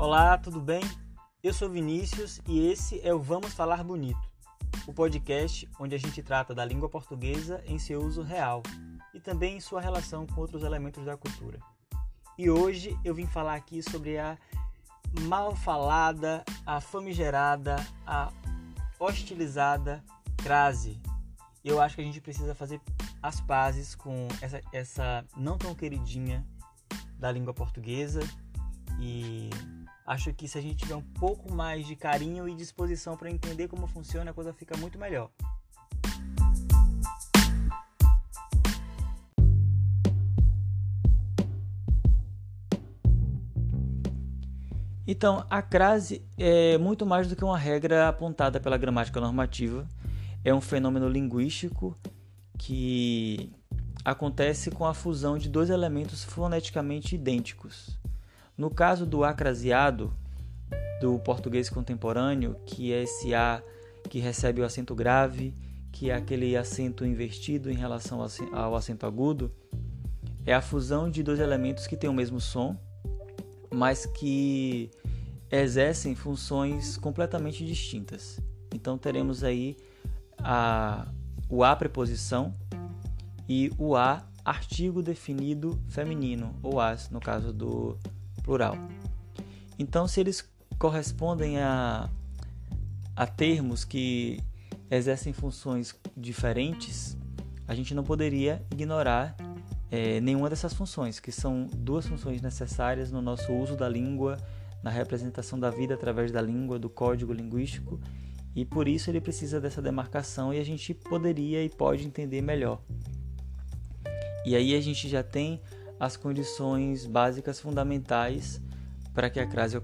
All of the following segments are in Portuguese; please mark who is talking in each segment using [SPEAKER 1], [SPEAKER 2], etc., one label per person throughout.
[SPEAKER 1] Olá, tudo bem? Eu sou Vinícius e esse é o Vamos Falar Bonito, o podcast onde a gente trata da língua portuguesa em seu uso real e também em sua relação com outros elementos da cultura. E hoje eu vim falar aqui sobre a mal falada, a famigerada, a hostilizada crase. Eu acho que a gente precisa fazer as pazes com essa, essa não tão queridinha da língua portuguesa e acho que se a gente tiver um pouco mais de carinho e disposição para entender como funciona, a coisa fica muito melhor. Então, a crase é muito mais do que uma regra apontada pela gramática normativa. É um fenômeno linguístico que acontece com a fusão de dois elementos foneticamente idênticos. No caso do acraseado, do português contemporâneo, que é esse A que recebe o acento grave, que é aquele acento invertido em relação ao acento agudo, é a fusão de dois elementos que têm o mesmo som, mas que exercem funções completamente distintas. Então teremos aí a, o a preposição e o a artigo definido feminino, ou as, no caso do plural. Então, se eles correspondem a, a termos que exercem funções diferentes, a gente não poderia ignorar é, nenhuma dessas funções, que são duas funções necessárias no nosso uso da língua, na representação da vida através da língua, do código linguístico, e por isso ele precisa dessa demarcação e a gente poderia e pode entender melhor. E aí a gente já tem as condições básicas fundamentais para que a crase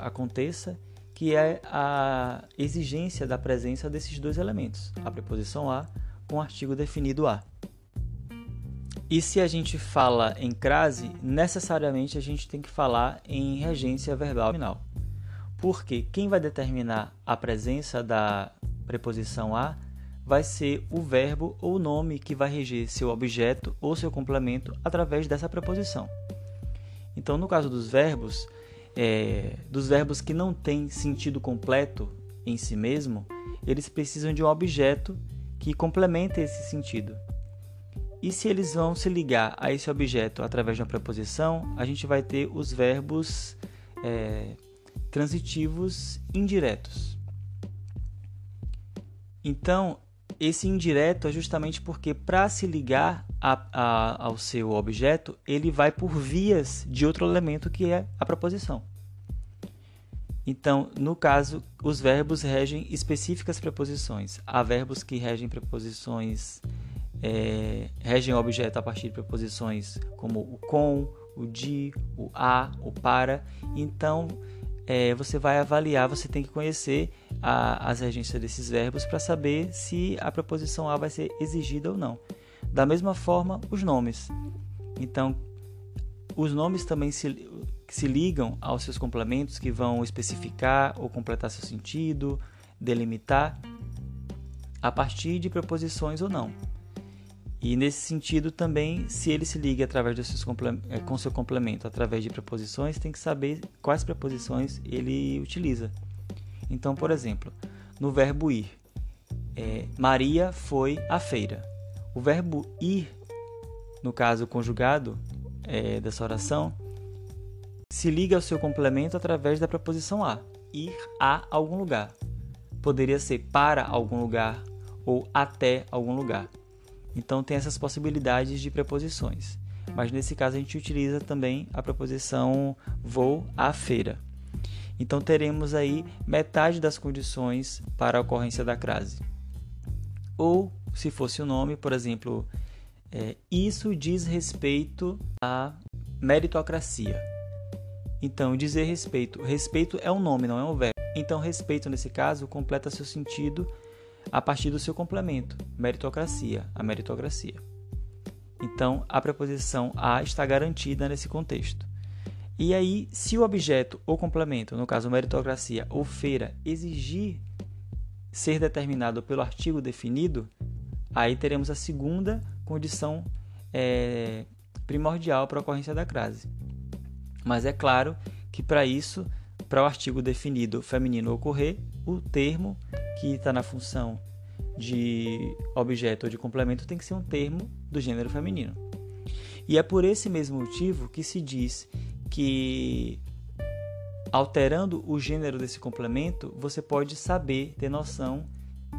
[SPEAKER 1] aconteça, que é a exigência da presença desses dois elementos, a preposição a com o artigo definido a. E se a gente fala em crase, necessariamente a gente tem que falar em regência verbal final. Porque quem vai determinar a presença da preposição a vai ser o verbo ou nome que vai reger seu objeto ou seu complemento através dessa preposição. Então, no caso dos verbos, é, dos verbos que não têm sentido completo em si mesmo, eles precisam de um objeto que complemente esse sentido. E se eles vão se ligar a esse objeto através de uma preposição, a gente vai ter os verbos é, transitivos indiretos. Então, esse indireto é justamente porque, para se ligar a, a, ao seu objeto, ele vai por vias de outro elemento que é a preposição. Então, no caso, os verbos regem específicas preposições. Há verbos que regem preposições é, regem objeto a partir de preposições como o com, o de, o a, o para. Então, é, você vai avaliar, você tem que conhecer a, as regências desses verbos para saber se a preposição a vai ser exigida ou não. Da mesma forma, os nomes. Então, os nomes também se, se ligam aos seus complementos que vão especificar ou completar seu sentido, delimitar a partir de preposições ou não. E nesse sentido também, se ele se liga através dos seus é, com seu complemento através de preposições, tem que saber quais preposições ele utiliza. Então, por exemplo, no verbo ir, é, Maria foi à feira. O verbo ir, no caso conjugado é, dessa oração, se liga ao seu complemento através da preposição a, ir a algum lugar. Poderia ser para algum lugar ou até algum lugar. Então tem essas possibilidades de preposições. Mas nesse caso a gente utiliza também a preposição vou à feira. Então teremos aí metade das condições para a ocorrência da crase. Ou, se fosse o nome, por exemplo, é, isso diz respeito à meritocracia. Então, dizer respeito. Respeito é um nome, não é um verbo. Então, respeito, nesse caso, completa seu sentido a partir do seu complemento, meritocracia, a meritocracia. Então, a preposição a está garantida nesse contexto. E aí, se o objeto ou complemento, no caso meritocracia ou feira, exigir ser determinado pelo artigo definido, aí teremos a segunda condição é, primordial para a ocorrência da crase. Mas é claro que para isso para o artigo definido feminino ocorrer, o termo que está na função de objeto ou de complemento tem que ser um termo do gênero feminino. E é por esse mesmo motivo que se diz que alterando o gênero desse complemento, você pode saber, ter noção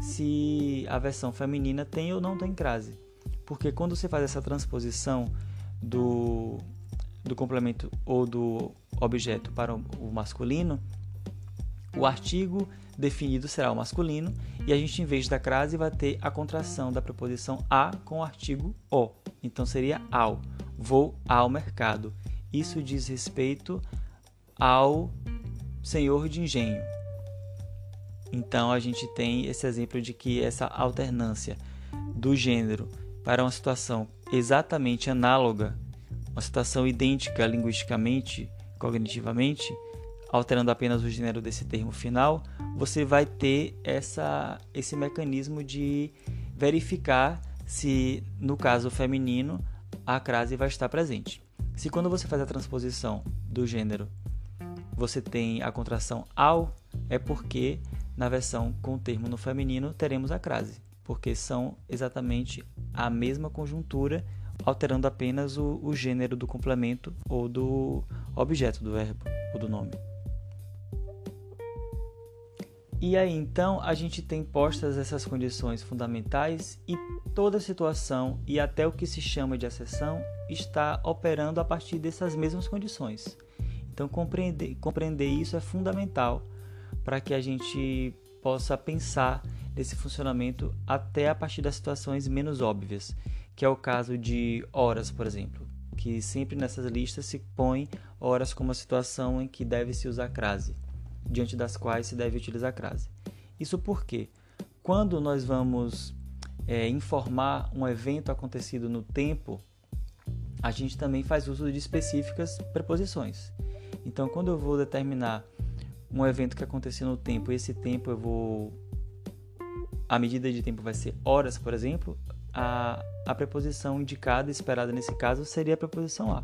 [SPEAKER 1] se a versão feminina tem ou não tem crase. Porque quando você faz essa transposição do, do complemento ou do objeto para o masculino, o artigo definido será o masculino e a gente, em vez da crase, vai ter a contração da preposição a com o artigo o. Então seria ao. Vou ao mercado. Isso diz respeito ao senhor de engenho. Então a gente tem esse exemplo de que essa alternância do gênero para uma situação exatamente análoga, uma situação idêntica linguisticamente, cognitivamente, alterando apenas o gênero desse termo final, você vai ter essa, esse mecanismo de verificar se, no caso feminino, a crase vai estar presente. Se quando você faz a transposição do gênero, você tem a contração ao, é porque na versão com o termo no feminino teremos a crase, porque são exatamente a mesma conjuntura, alterando apenas o, o gênero do complemento ou do objeto do verbo ou do nome. E aí então a gente tem postas essas condições fundamentais e toda situação e até o que se chama de acessão está operando a partir dessas mesmas condições. Então compreender, compreender isso é fundamental para que a gente possa pensar nesse funcionamento até a partir das situações menos óbvias, que é o caso de horas, por exemplo, que sempre nessas listas se põe horas como a situação em que deve se usar crase diante das quais se deve utilizar crase. Isso porque, quando nós vamos é, informar um evento acontecido no tempo, a gente também faz uso de específicas preposições. Então, quando eu vou determinar um evento que aconteceu no tempo, esse tempo eu vou. A medida de tempo vai ser horas, por exemplo, a, a preposição indicada, esperada nesse caso, seria a preposição a.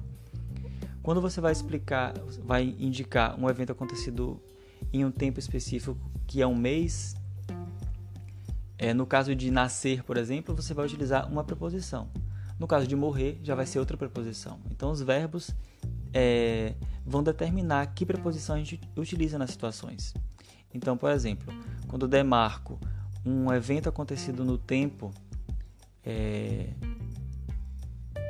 [SPEAKER 1] Quando você vai explicar, vai indicar um evento acontecido em um tempo específico que é um mês, é, no caso de nascer, por exemplo, você vai utilizar uma preposição. No caso de morrer, já vai ser outra preposição. Então, os verbos é, vão determinar que preposição a gente utiliza nas situações. Então, por exemplo, quando demarco um evento acontecido no tempo é,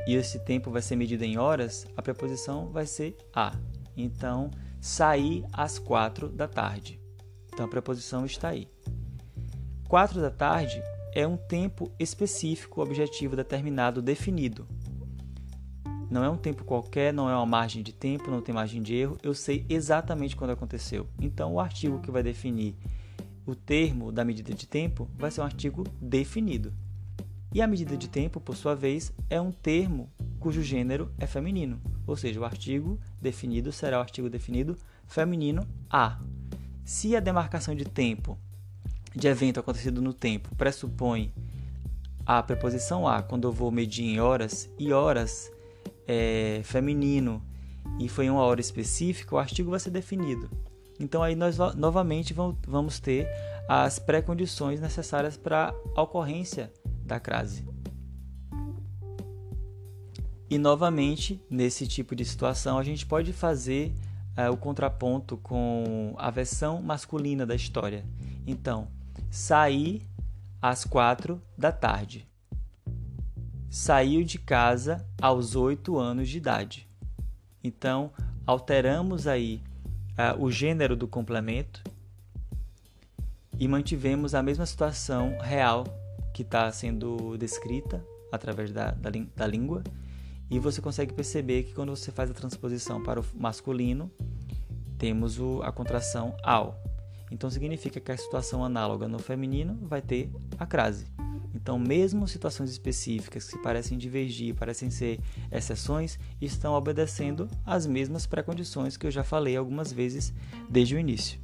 [SPEAKER 1] e esse tempo vai ser medido em horas, a preposição vai ser a. Então, sair às quatro da tarde. Então a preposição está aí. Quatro da tarde é um tempo específico, objetivo determinado, definido. Não é um tempo qualquer, não é uma margem de tempo, não tem margem de erro. Eu sei exatamente quando aconteceu. Então o artigo que vai definir o termo da medida de tempo vai ser um artigo definido. E a medida de tempo, por sua vez, é um termo cujo gênero é feminino, ou seja, o artigo definido será o artigo definido feminino a. Se a demarcação de tempo de evento acontecido no tempo pressupõe a preposição a quando eu vou medir em horas e horas é feminino e foi uma hora específica, o artigo vai ser definido. Então aí nós novamente vamos ter as pré-condições necessárias para a ocorrência da crase. E novamente, nesse tipo de situação, a gente pode fazer uh, o contraponto com a versão masculina da história. Então, sair às quatro da tarde. Saiu de casa aos oito anos de idade. Então, alteramos aí uh, o gênero do complemento e mantivemos a mesma situação real que está sendo descrita através da, da, da língua e você consegue perceber que quando você faz a transposição para o masculino, temos o, a contração ao. Então significa que a situação análoga no feminino vai ter a crase. Então, mesmo situações específicas que parecem divergir, parecem ser exceções, estão obedecendo às mesmas pré-condições que eu já falei algumas vezes desde o início.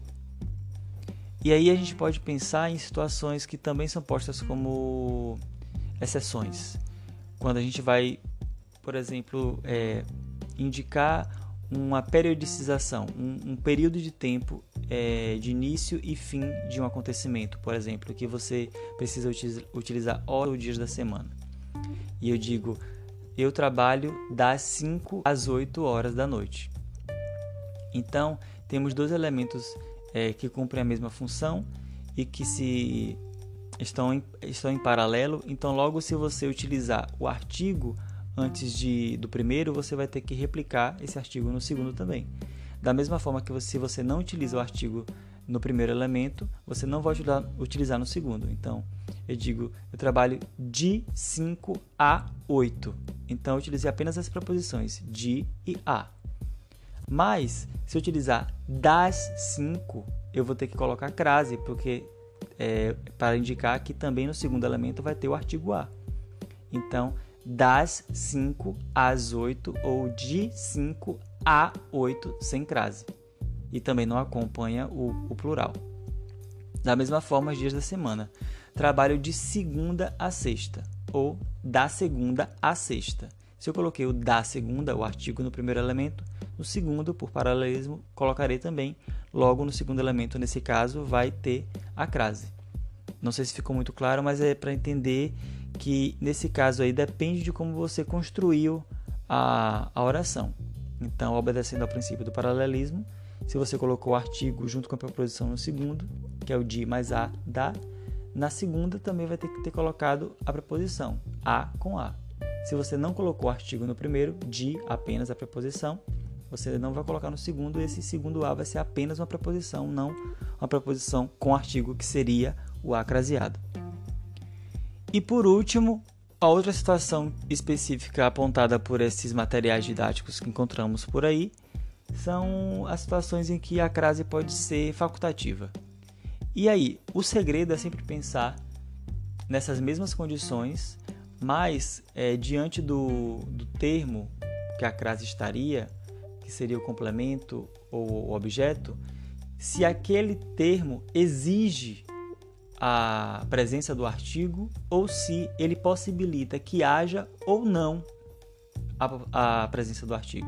[SPEAKER 1] E aí a gente pode pensar em situações que também são postas como exceções. Quando a gente vai por exemplo, é, indicar uma periodicização, um, um período de tempo é, de início e fim de um acontecimento, por exemplo, que você precisa utilizar horas ou dias da semana. E eu digo, eu trabalho das 5 às 8 horas da noite. Então, temos dois elementos é, que cumprem a mesma função e que se estão em, estão em paralelo. Então, logo se você utilizar o artigo antes de, do primeiro, você vai ter que replicar esse artigo no segundo também. Da mesma forma que você, se você não utiliza o artigo no primeiro elemento, você não vai utilizar, utilizar no segundo. Então, eu digo, eu trabalho de 5 a 8. Então, eu utilizei apenas as preposições de e a. Mas, se eu utilizar das 5, eu vou ter que colocar crase, porque é, para indicar que também no segundo elemento vai ter o artigo a. Então, das 5 às 8 ou de 5 a 8 sem crase. E também não acompanha o, o plural. Da mesma forma, os dias da semana. Trabalho de segunda a sexta ou da segunda a sexta. Se eu coloquei o da segunda, o artigo no primeiro elemento, no segundo, por paralelismo, colocarei também logo no segundo elemento, nesse caso, vai ter a crase. Não sei se ficou muito claro, mas é para entender que nesse caso aí depende de como você construiu a, a oração. Então, obedecendo ao princípio do paralelismo, se você colocou o artigo junto com a preposição no segundo, que é o de mais a, da, na segunda também vai ter que ter colocado a preposição a com a. Se você não colocou o artigo no primeiro, de apenas a preposição, você não vai colocar no segundo, esse segundo a vai ser apenas uma preposição, não uma preposição com artigo que seria o acraseado. E por último, a outra situação específica apontada por esses materiais didáticos que encontramos por aí são as situações em que a crase pode ser facultativa. E aí, o segredo é sempre pensar nessas mesmas condições, mas é, diante do, do termo que a crase estaria, que seria o complemento ou o objeto, se aquele termo exige a presença do artigo ou se ele possibilita que haja ou não a, a, presença do artigo.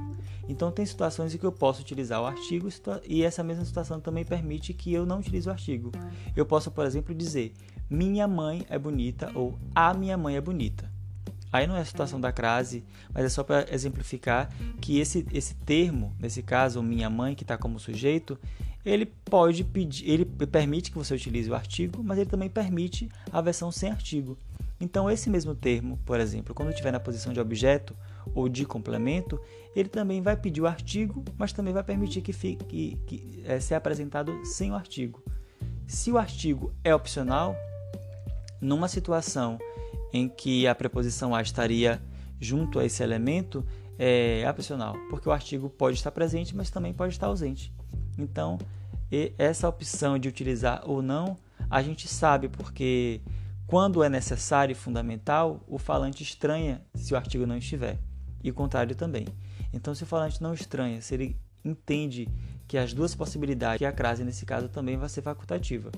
[SPEAKER 1] Então, tem situações em que eu posso utilizar o artigo e essa mesma situação também permite que eu não utilize o artigo. Eu posso, por exemplo, dizer minha mãe é bonita ou a minha mãe é bonita. Aí não é a situação da crase, mas é só para exemplificar que esse, esse termo, nesse caso, minha mãe, que está como sujeito, ele pode pedir, ele permite que você utilize o artigo, mas ele também permite a versão sem artigo. Então, esse mesmo termo, por exemplo, quando estiver na posição de objeto ou de complemento, ele também vai pedir o artigo, mas também vai permitir que, fique, que, que é, seja apresentado sem o artigo. Se o artigo é opcional, numa situação em que a preposição a estaria junto a esse elemento, é opcional, porque o artigo pode estar presente, mas também pode estar ausente. Então, essa opção de utilizar ou não, a gente sabe porque quando é necessário e fundamental, o falante estranha se o artigo não estiver, e o contrário também. Então, se o falante não estranha, se ele entende que as duas possibilidades, que a crase nesse caso também vai ser facultativa.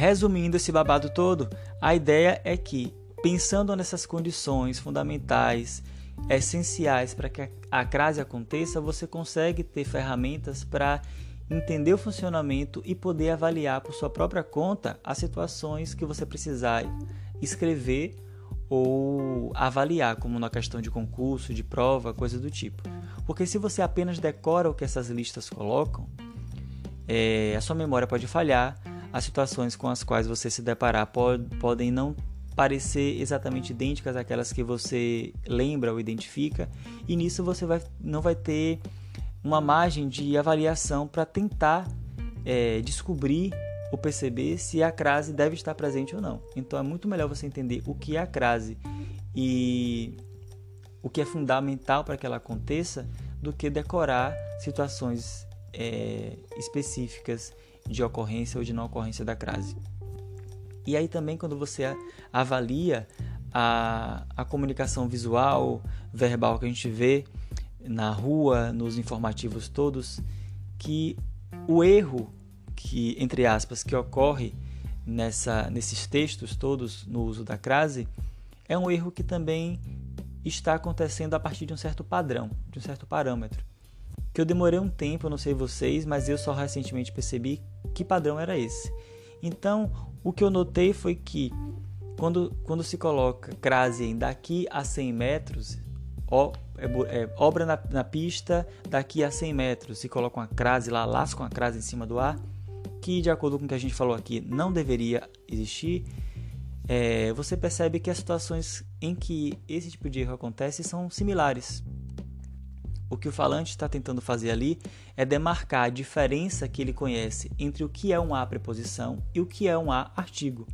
[SPEAKER 1] Resumindo esse babado todo, a ideia é que, pensando nessas condições fundamentais essenciais para que a crase aconteça, você consegue ter ferramentas para entender o funcionamento e poder avaliar por sua própria conta as situações que você precisar escrever ou avaliar, como na questão de concurso, de prova, coisa do tipo. Porque se você apenas decora o que essas listas colocam, é, a sua memória pode falhar, as situações com as quais você se deparar pode, podem não parecer exatamente idênticas àquelas que você lembra ou identifica, e nisso você vai, não vai ter uma margem de avaliação para tentar é, descobrir ou perceber se a crase deve estar presente ou não. Então é muito melhor você entender o que é a crase e o que é fundamental para que ela aconteça do que decorar situações é, específicas de ocorrência ou de não ocorrência da crase. E aí também quando você avalia a, a comunicação visual, verbal que a gente vê na rua, nos informativos todos, que o erro que entre aspas que ocorre nessa nesses textos todos no uso da crase é um erro que também está acontecendo a partir de um certo padrão, de um certo parâmetro. Que eu demorei um tempo, não sei vocês, mas eu só recentemente percebi que padrão era esse. Então, o que eu notei foi que quando, quando se coloca crase em daqui a 100 metros, ó, é, é, obra na, na, pista daqui a 100 metros, se coloca uma crase lá, lasca uma crase em cima do ar, que de acordo com o que a gente falou aqui, não deveria existir, é, você percebe que as situações em que esse tipo de erro acontece são similares. O que o falante está tentando fazer ali é demarcar a diferença que ele conhece entre o que é um A preposição e o que é um A artigo.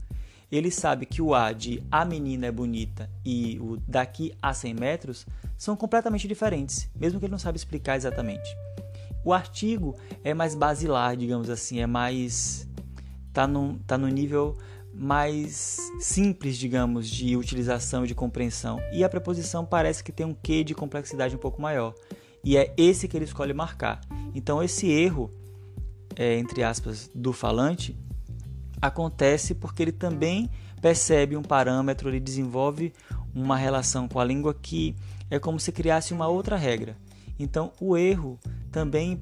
[SPEAKER 1] Ele sabe que o A de a menina é bonita e o daqui a 100 metros são completamente diferentes, mesmo que ele não sabe explicar exatamente. O artigo é mais basilar, digamos assim, é mais. tá no, tá no nível mais simples, digamos, de utilização e de compreensão. E a preposição parece que tem um quê de complexidade um pouco maior. E é esse que ele escolhe marcar. Então, esse erro, é, entre aspas, do falante, acontece porque ele também percebe um parâmetro, ele desenvolve uma relação com a língua que é como se criasse uma outra regra. Então, o erro também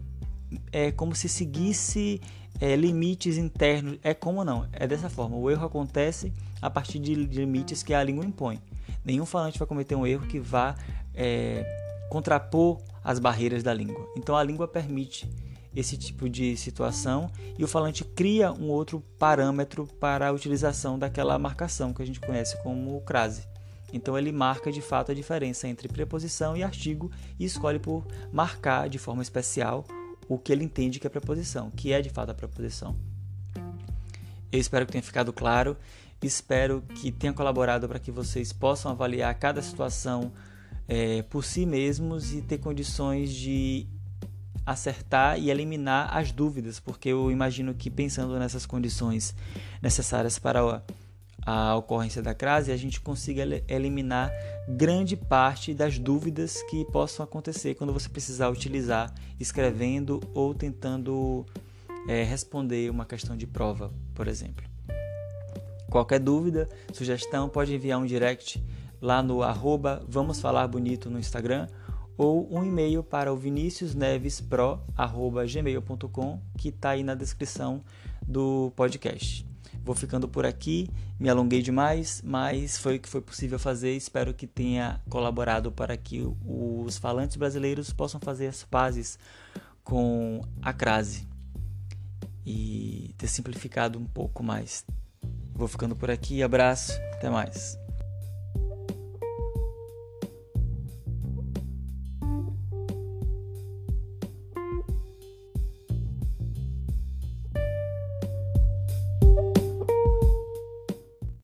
[SPEAKER 1] é como se seguisse é, limites internos. É como não? É dessa forma. O erro acontece a partir de limites que a língua impõe. Nenhum falante vai cometer um erro que vá é, contrapor as barreiras da língua. Então a língua permite esse tipo de situação e o falante cria um outro parâmetro para a utilização daquela marcação que a gente conhece como crase. Então ele marca de fato a diferença entre preposição e artigo e escolhe por marcar de forma especial o que ele entende que é preposição, que é de fato a preposição. Eu espero que tenha ficado claro, espero que tenha colaborado para que vocês possam avaliar cada situação é, por si mesmos e ter condições de acertar e eliminar as dúvidas, porque eu imagino que pensando nessas condições necessárias para a ocorrência da crase, a gente consiga eliminar grande parte das dúvidas que possam acontecer quando você precisar utilizar escrevendo ou tentando é, responder uma questão de prova, por exemplo. Qualquer dúvida, sugestão, pode enviar um direct lá no arroba Vamos Falar Bonito no Instagram ou um e-mail para o viniciusnevespro.gmail.com que está aí na descrição do podcast. Vou ficando por aqui, me alonguei demais, mas foi o que foi possível fazer. Espero que tenha colaborado para que os falantes brasileiros possam fazer as pazes com a crase e ter simplificado um pouco mais. Vou ficando por aqui, abraço, até mais.